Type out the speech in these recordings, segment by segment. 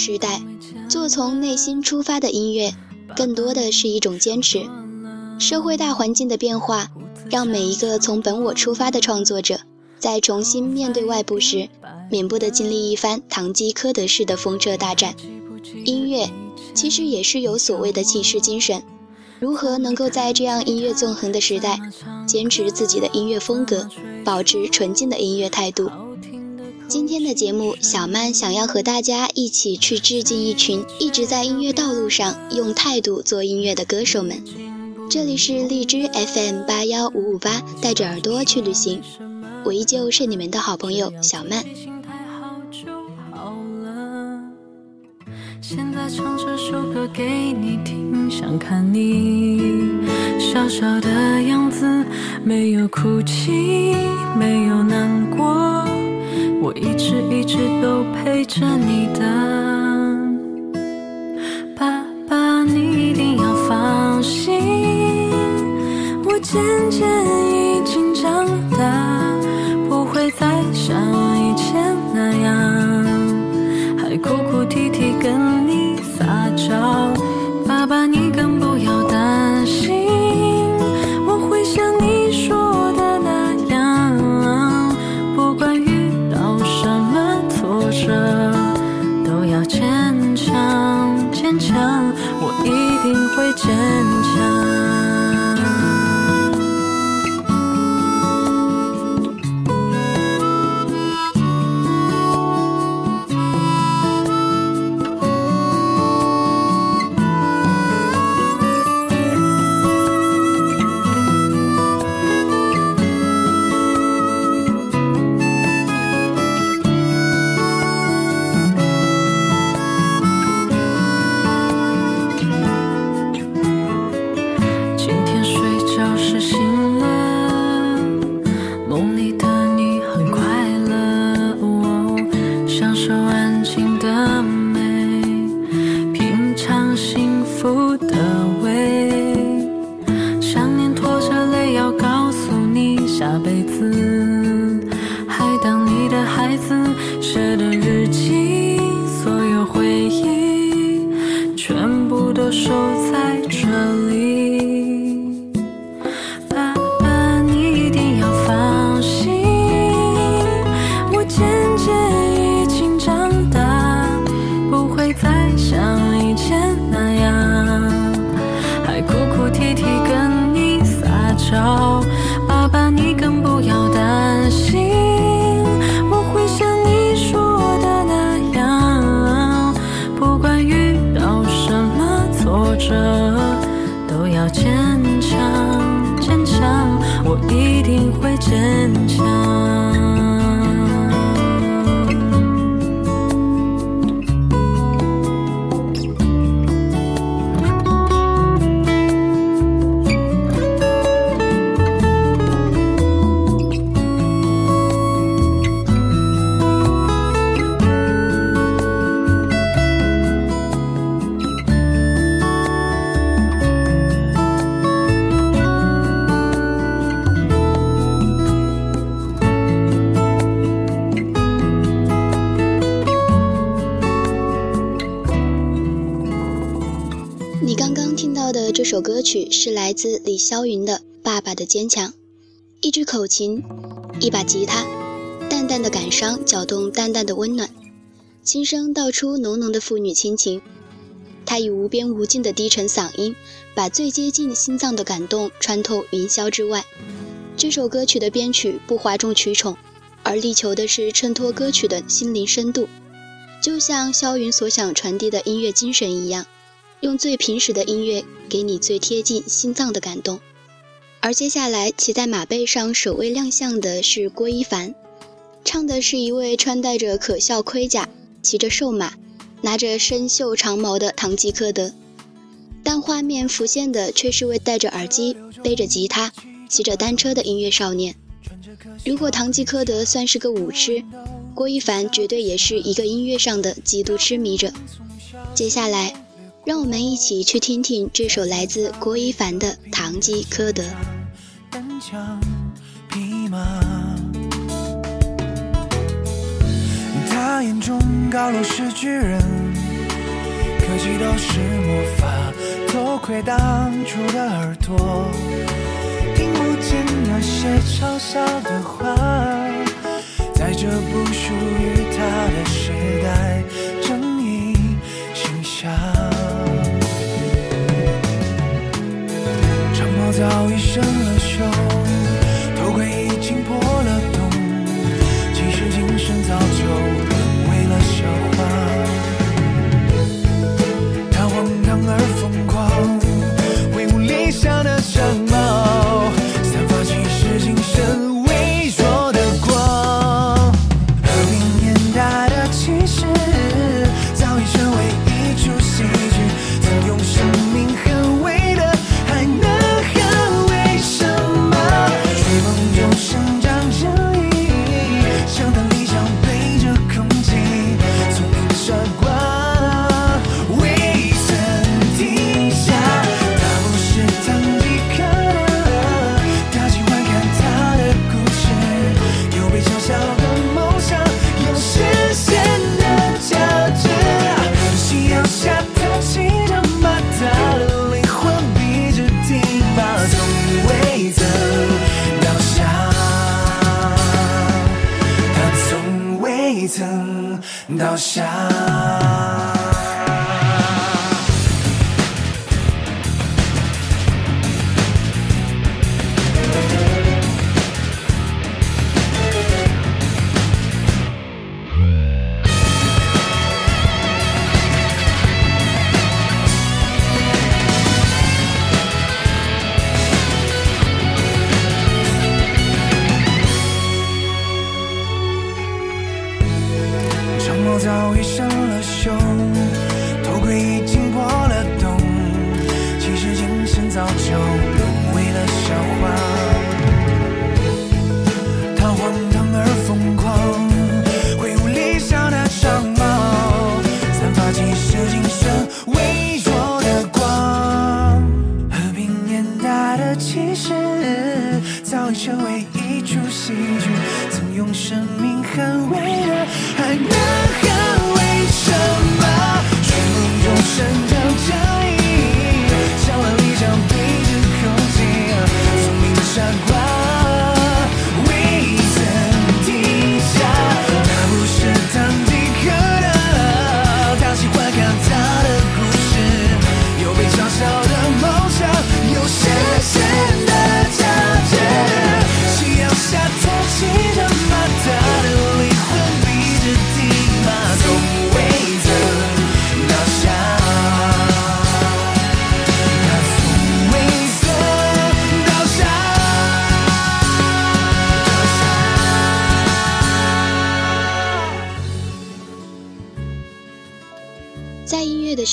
时代，做从内心出发的音乐，更多的是一种坚持。社会大环境的变化，让每一个从本我出发的创作者，在重新面对外部时，免不得经历一番堂吉诃德式的风车大战。音乐其实也是有所谓的骑士精神。如何能够在这样音乐纵横的时代，坚持自己的音乐风格，保持纯净的音乐态度？今天的节目，小曼想要和大家一起去致敬一群一直在音乐道路上用态度做音乐的歌手们。这里是荔枝 FM 八幺五五八，带着耳朵去旅行，我依旧是你们的好朋友小曼。现在唱这首歌给你听，想看你笑笑的样子，没有哭泣，没有难过，我一直一直都陪着你的。爸爸，你一定要放心，我渐渐已经长真自李霄云的《爸爸的坚强》，一支口琴，一把吉他，淡淡的感伤搅动淡淡的温暖，轻声道出浓浓的父女亲情。他以无边无尽的低沉嗓音，把最接近心脏的感动穿透云霄之外。这首歌曲的编曲不哗众取宠，而力求的是衬托歌曲的心灵深度，就像霄云所想传递的音乐精神一样。用最平实的音乐，给你最贴近心脏的感动。而接下来骑在马背上首位亮相的是郭一凡，唱的是一位穿戴着可笑盔甲、骑着瘦马、拿着生锈长矛的唐吉诃德，但画面浮现的却是位戴着耳机、背着吉他、骑着单车的音乐少年。如果唐吉诃德算是个舞痴，郭一凡绝对也是一个音乐上的极度痴迷者。接下来。让我们一起去听听这首来自郭一凡的《堂吉诃德》。他他眼中高楼是巨人，可惜都是魔法，偷窥当初的耳朵，听不见那些嘲笑的话，在这不属于他的时代，正义形象。早已生了锈，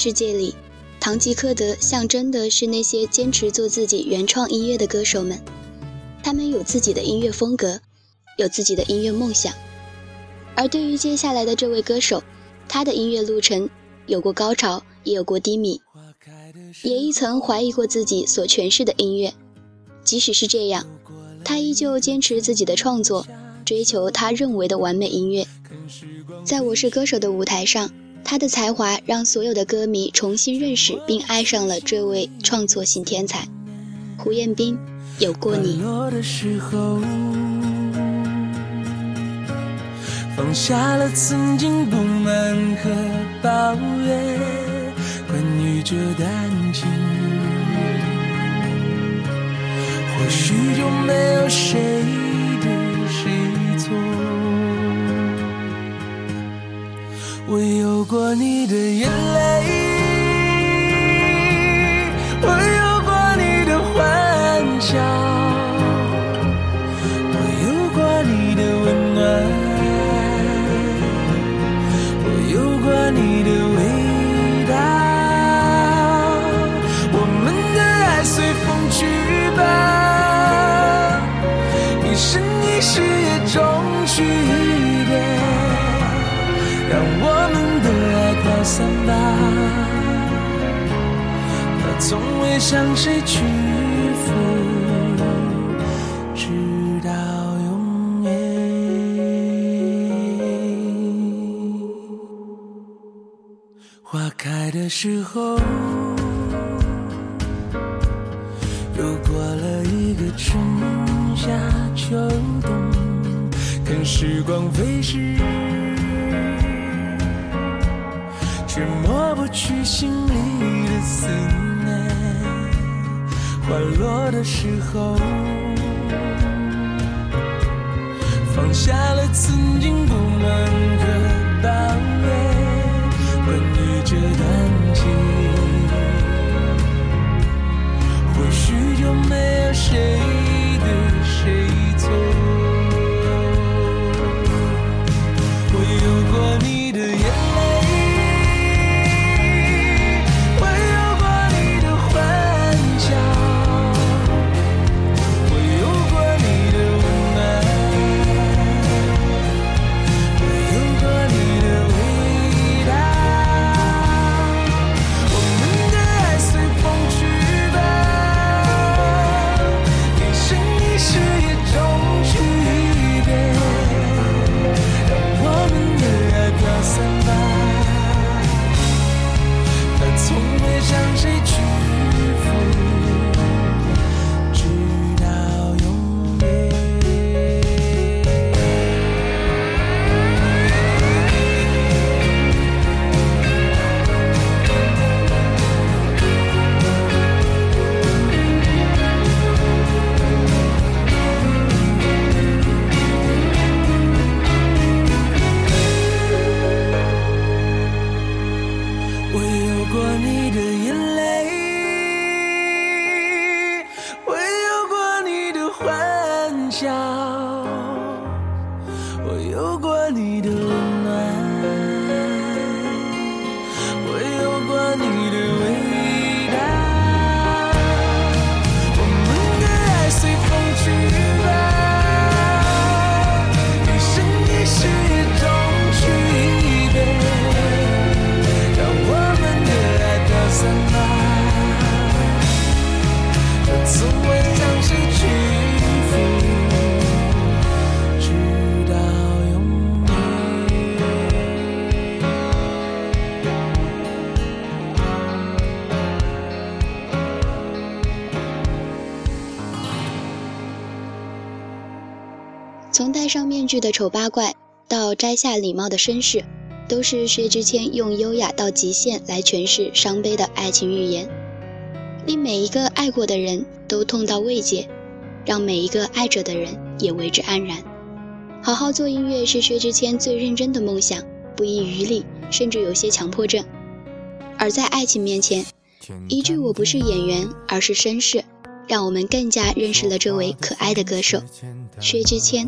世界里，堂吉诃德象征的是那些坚持做自己原创音乐的歌手们。他们有自己的音乐风格，有自己的音乐梦想。而对于接下来的这位歌手，他的音乐路程有过高潮，也有过低迷，也一曾怀疑过自己所诠释的音乐。即使是这样，他依旧坚持自己的创作，追求他认为的完美音乐。在我是歌手的舞台上，他的才华让所有的歌迷重新认识并爱上了这位创作型天才胡彦斌。有过你，的时候，放下了曾经不满和抱怨，关于这段情，或许就没有谁对谁错。我有过你的眼泪，散吧，它从未向谁屈服，直到永远。花开的时候，又过了一个春夏秋冬，看时光飞逝，却抹不去心里的思念。花落的时候，放下了曾经不满和抱怨。关于这段情，或许就没有谁对谁错。从戴上面具的丑八怪到摘下礼帽的绅士，都是薛之谦用优雅到极限来诠释伤悲的爱情寓言，令每一个爱过的人都痛到慰藉，让每一个爱着的人也为之安然。好好做音乐是薛之谦最认真的梦想，不遗余力，甚至有些强迫症。而在爱情面前，一句“我不是演员，而是绅士”，让我们更加认识了这位可爱的歌手薛之谦，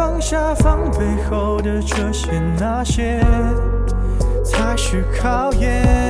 放下防备后的这些那些，才是考验。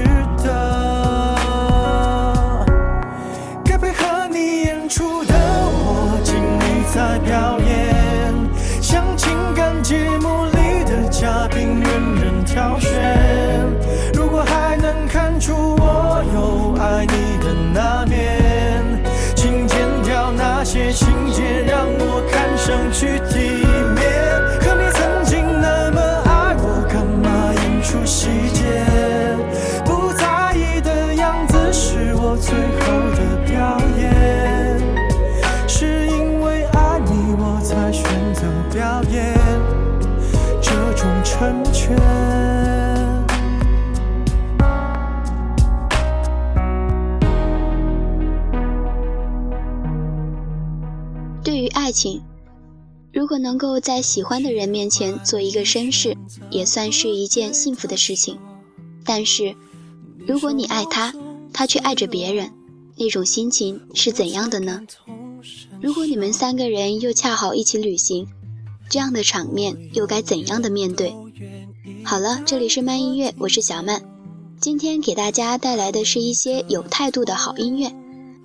如果能够在喜欢的人面前做一个绅士，也算是一件幸福的事情。但是，如果你爱他，他却爱着别人，那种心情是怎样的呢？如果你们三个人又恰好一起旅行，这样的场面又该怎样的面对？好了，这里是慢音乐，我是小曼，今天给大家带来的是一些有态度的好音乐。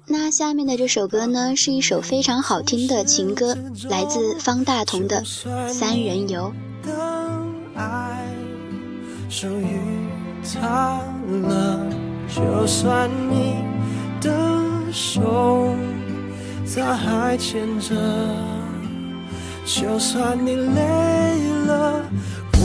那下面的这首歌呢，是一首非常好听的情歌，来自方大同的《三人游》。当爱属于他了，就算你的手他还牵着，就算你累了，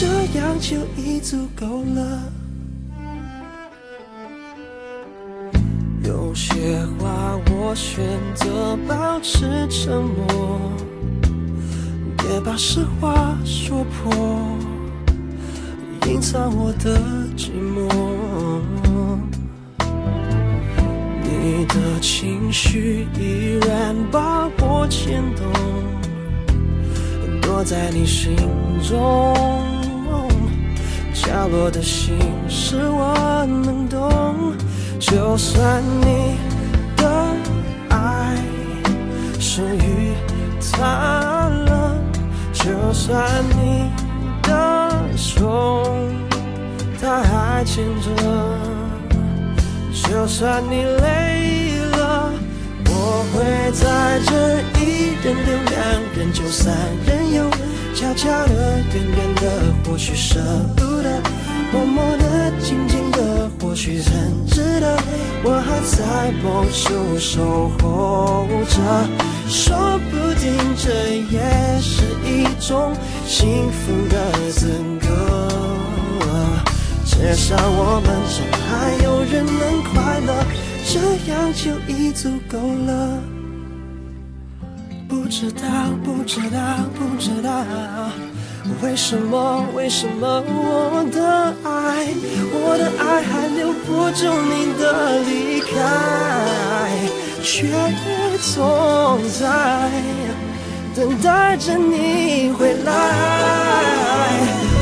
这样就已足够了。有些话我选择保持沉默。别把实话说破，隐藏我的寂寞。你的情绪依然把我牵动，躲在你心中角落的心事我能懂。就算你的爱属于他了。就算你的手他还牵着，就算你累了，我会在这一人留两人就三人游，悄悄的、远远的，或许舍不，默默的、静静的，或许很值得。我还在某处守候着。说不定这也是一种幸福的资格，至少我们中还有人能快乐，这样就已足够了。不知道，不知道，不知道，为什么为什么我的爱我的爱还留不住你的离开。却总在等待着你回来。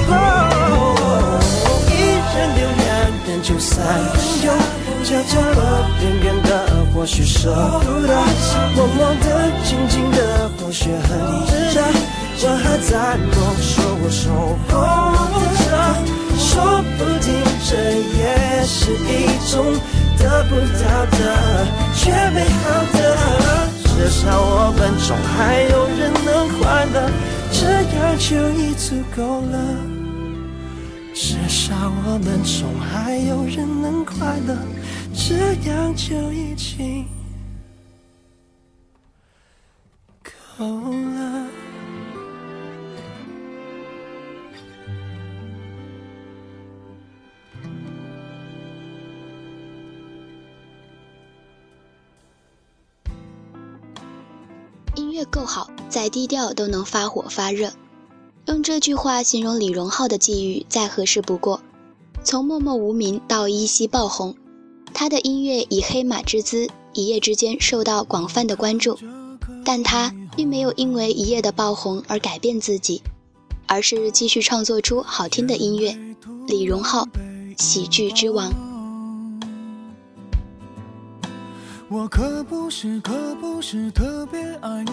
喔一人留两人疚三有游悄悄的远远的或许舍不得默默的静静的或许很值得我还在梦，说我守候着，说不定这也是一种得不到的却美好的。至少我们中还有人能快乐，这样就已足够了。至少我们中还有人能快乐，这样就已经够了。越够好，再低调都能发火发热。用这句话形容李荣浩的际遇再合适不过。从默默无名到一夕爆红，他的音乐以黑马之姿一夜之间受到广泛的关注。但他并没有因为一夜的爆红而改变自己，而是继续创作出好听的音乐。李荣浩，喜剧之王。我可不是，可不是特别爱闹，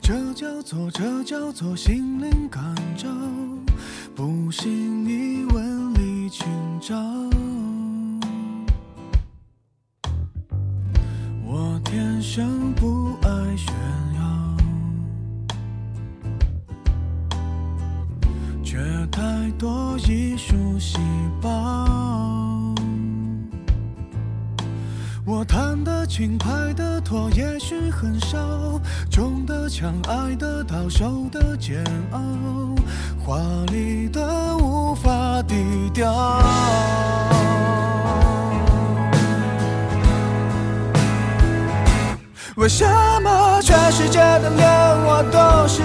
这叫做，这叫做心灵感召。不信你问李清照。我天生不爱炫耀，却太多艺术细胞。我弹得轻，拍得拖，也许很少，中的枪，爱得到，受的煎熬，华丽的无法低调。为什么全世界的脸我都是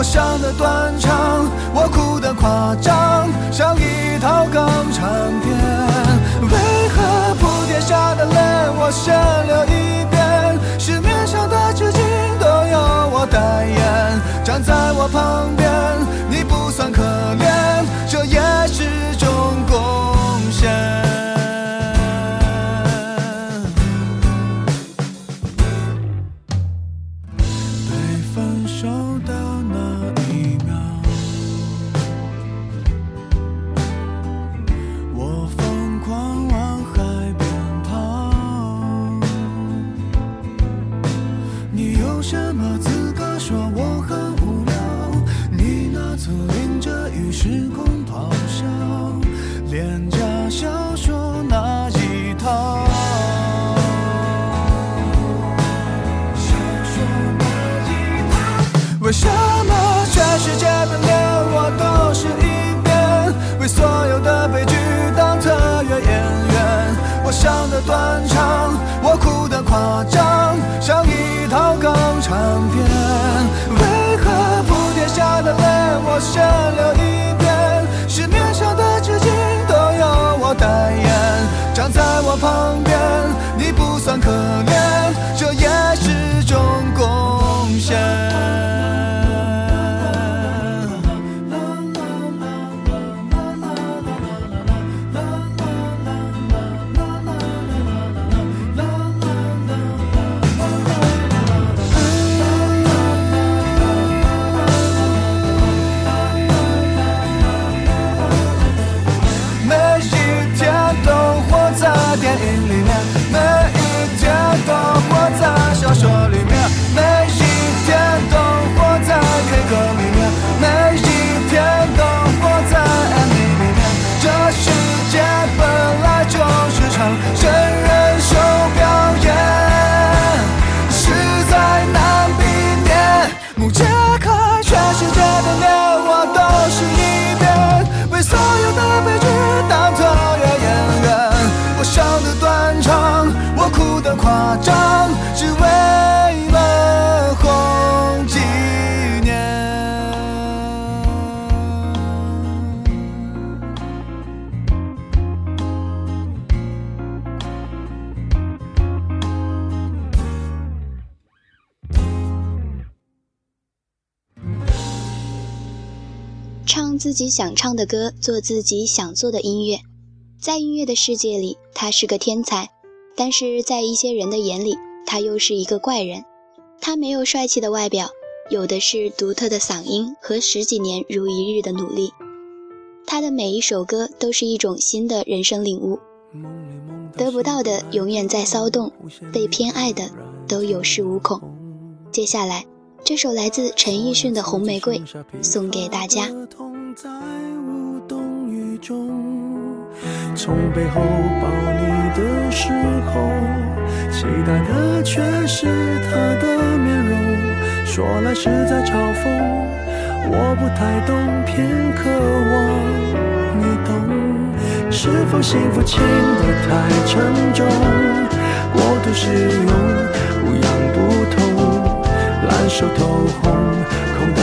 我想的断肠，我哭的夸张，像一套港产片。为何铺天下的泪我先流一遍？市面上的纸巾都由我代言，站在我旁边，你不算可怜，这也是自己想唱的歌，做自己想做的音乐。在音乐的世界里，他是个天才，但是在一些人的眼里，他又是一个怪人。他没有帅气的外表，有的是独特的嗓音和十几年如一日的努力。他的每一首歌都是一种新的人生领悟。得不到的永远在骚动，被偏爱的都有恃无恐。接下来，这首来自陈奕迅的《红玫瑰》送给大家。再无动于衷从背后抱你的时候，期待的却是他的面容。说来是在嘲讽，我不太懂，偏渴望你懂。是否幸福轻得太沉重？过度使用，不痒不痛，烂熟透红，空洞，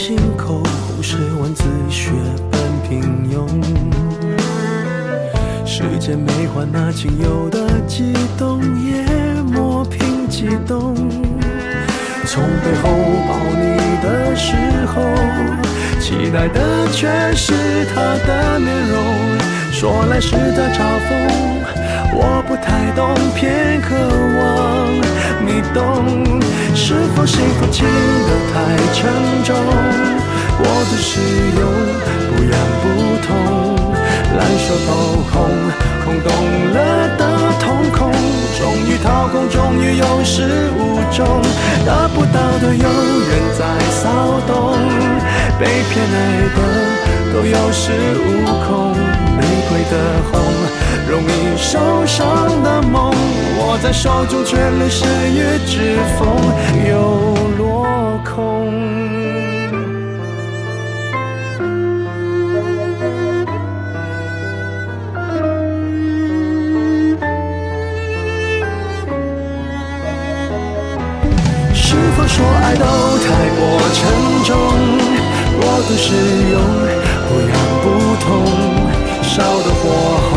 心口，红是文字血般平庸。时间没换那仅有的悸动，也磨平激动。从背后抱你的时候，期待的却是他的面容。说来是在嘲讽，我不太懂，偏渴望你懂。是否幸福轻得太沉重？过度使用，不痒不痛，烂熟透红，空洞了的瞳孔，终于掏空，终于有始无终，得不到的永远在骚动，被偏爱的都有恃无恐，玫瑰的红，容易受伤的梦，握在手中却流失于指缝，又落空。是否说爱都太过沉重？过度使用，不痒不痛，烧得火红，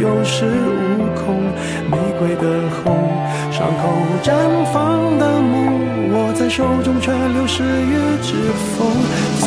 有恃无恐，玫瑰的红，伤口绽放的梦，握在手中却流失于指缝，在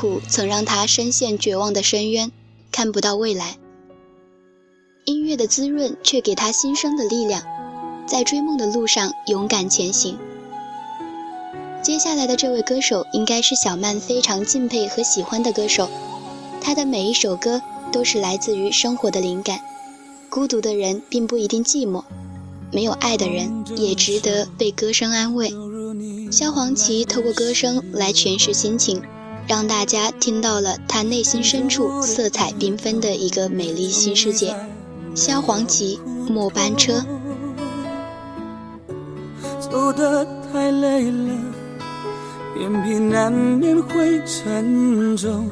苦曾让他深陷绝望的深渊，看不到未来。音乐的滋润却给他新生的力量，在追梦的路上勇敢前行。接下来的这位歌手应该是小曼非常敬佩和喜欢的歌手，他的每一首歌都是来自于生活的灵感。孤独的人并不一定寂寞，没有爱的人也值得被歌声安慰。萧煌奇透过歌声来诠释心情，让大家听到了他内心深处色彩缤纷的一个美丽新世界。萧煌奇《末班车》。走得太累了，眼皮难免会沉重。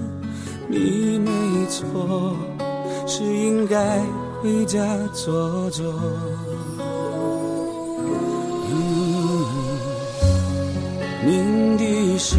你没错，是应该回家坐坐。鸣笛声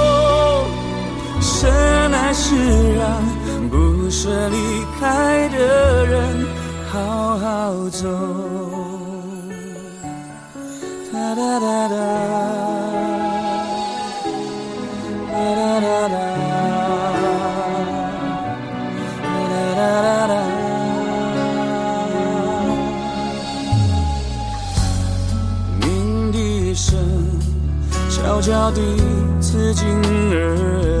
深爱是让不舍离开的人好好走。哒哒哒哒，哒哒哒哒，哒哒哒哒。鸣笛声悄悄地刺进耳。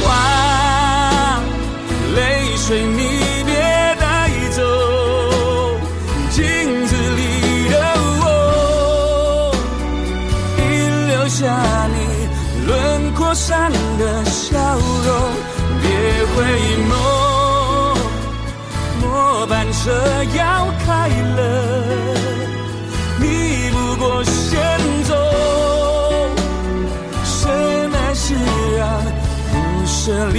回眸，末班车要开了，你不过先走。深爱是让不舍离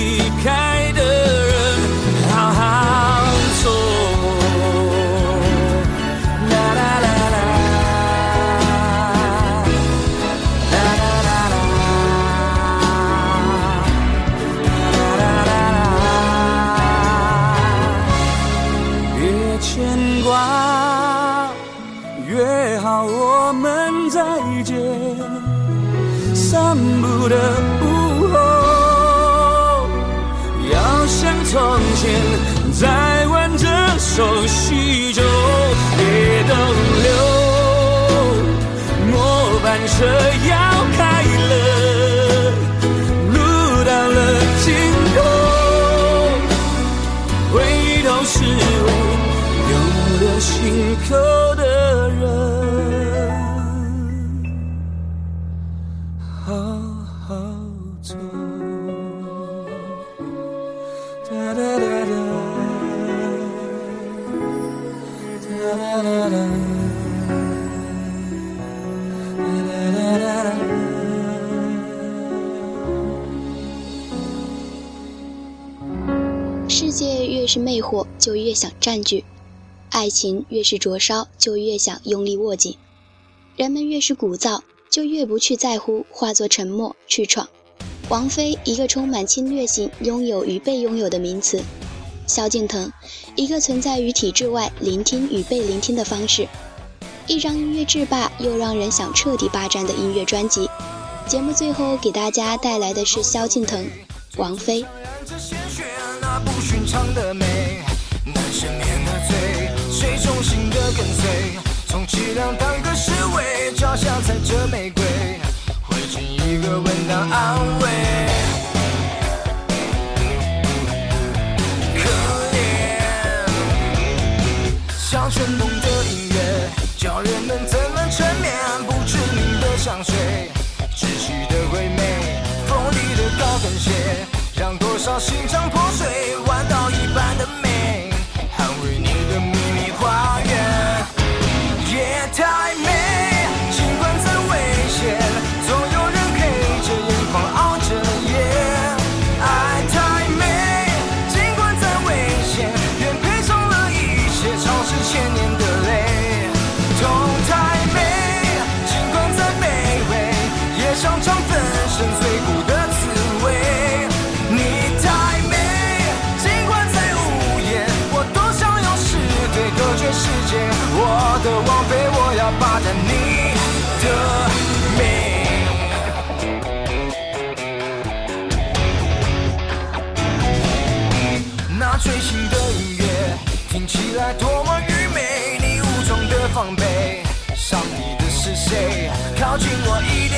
挂，约好我们再见。散步的午后，要像从前再挽着手叙旧，别逗留，末班车要开了，是魅惑，就越想占据；爱情越是灼烧，就越想用力握紧；人们越是鼓噪，就越不去在乎，化作沉默去闯。王菲，一个充满侵略性、拥有与被拥有的名词；萧敬腾，一个存在于体制外、聆听与被聆听的方式。一张音乐制霸又让人想彻底霸占的音乐专辑。节目最后给大家带来的是萧敬腾、王菲。不寻常的美，难赦免的罪，谁忠心的跟随，充其量当个侍卫，脚下踩着玫瑰，会尽一个吻当安慰。可怜，像旋风的音乐，叫人们怎么沉眠？不知名的香水，窒息的鬼魅，锋利的高跟鞋。让多少心肠破，一般靠近我一点